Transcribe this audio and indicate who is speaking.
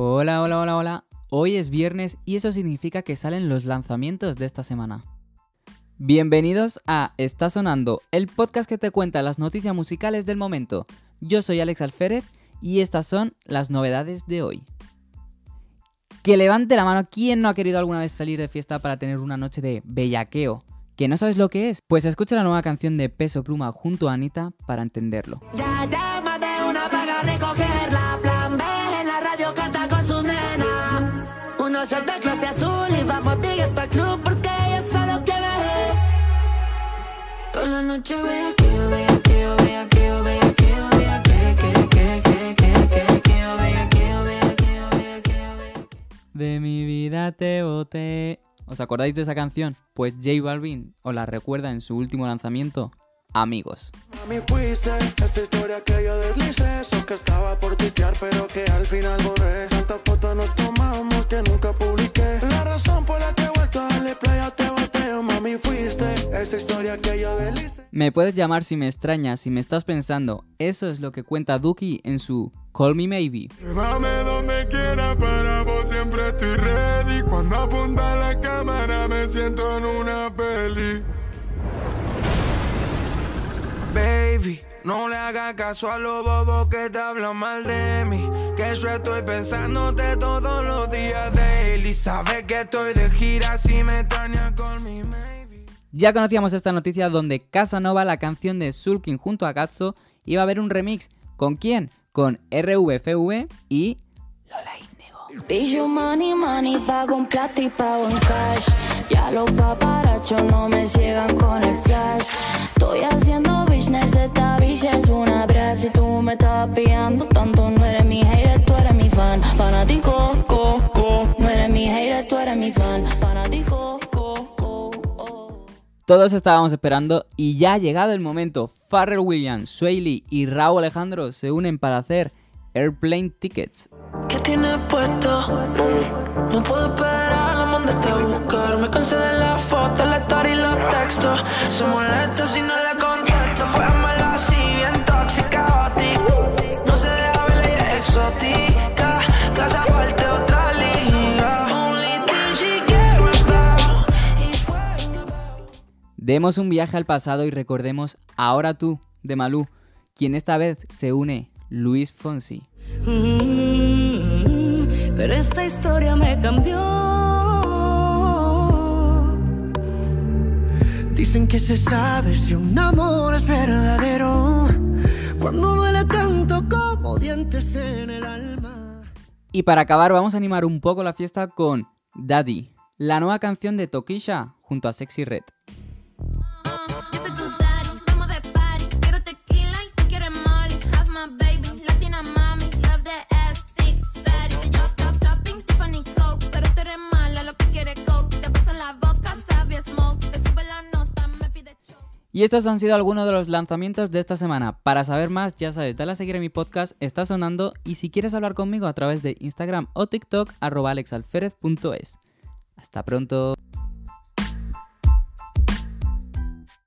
Speaker 1: Hola, hola, hola, hola. Hoy es viernes y eso significa que salen los lanzamientos de esta semana. Bienvenidos a Está Sonando, el podcast que te cuenta las noticias musicales del momento. Yo soy Alex Alférez y estas son las novedades de hoy. Que levante la mano quien no ha querido alguna vez salir de fiesta para tener una noche de bellaqueo. ¿Que no sabes lo que es? Pues escucha la nueva canción de Peso Pluma junto a Anita para entenderlo.
Speaker 2: De
Speaker 1: mi vida te boté. ¿Os acordáis de esa canción? Pues J Balvin os la recuerda en su último lanzamiento, Amigos.
Speaker 3: Mami fuiste esa historia que yo esa historia que yo
Speaker 1: Me puedes llamar si me extrañas, si me estás pensando. Eso es lo que cuenta Duki en su Call Me Maybe.
Speaker 3: Llévame donde quiera para vos siempre estoy ready Cuando apunta la cámara me siento en una peli Baby, no le hagas caso a los bobos que te hablan mal de mí. Que yo estoy pensándote todos los días daily. Sabes que estoy de gira si me extrañas con mi maybe.
Speaker 1: Ya conocíamos esta noticia donde Casanova, la canción de Sulking junto a Gatso, iba a haber un remix. ¿Con quién? Con RVFV y Lola Índigo.
Speaker 2: Pillo money, money, pago en plata y pago en cash. Ya los paparachos no me ciegan con el flash. Estoy haciendo business, esta bicha es una brag. Si tú me estás pillando tanto, no eres mi hater, tú eres mi fan. Fanático, co, co. No eres mi hater, tú eres mi fan.
Speaker 1: Todos estábamos esperando y ya ha llegado el momento. Pharrell Williams, Sway Lee y Raúl Alejandro se unen para hacer Airplane Tickets.
Speaker 2: ¿Qué tienes puesto? No puedo esperar a mandarte a buscar. Me cansé de la foto, la story y los textos. Se molesta si no le contesto. Pues amarla así, bien tóxica. No se deja ver, ella es exótica.
Speaker 1: Demos un viaje al pasado y recordemos Ahora tú, de Malú, quien esta vez se une Luis Fonsi.
Speaker 2: Mm, Pero esta historia me cambió.
Speaker 3: Dicen que se sabe si un amor es verdadero. Cuando duele tanto como dientes en el alma.
Speaker 1: Y para acabar vamos a animar un poco la fiesta con Daddy, la nueva canción de Tokisha junto a Sexy Red. Y estos han sido algunos de los lanzamientos de esta semana. Para saber más, ya sabes, dale a seguir a mi podcast, está sonando. Y si quieres hablar conmigo a través de Instagram o TikTok, arroba alexalferez.es. Hasta pronto.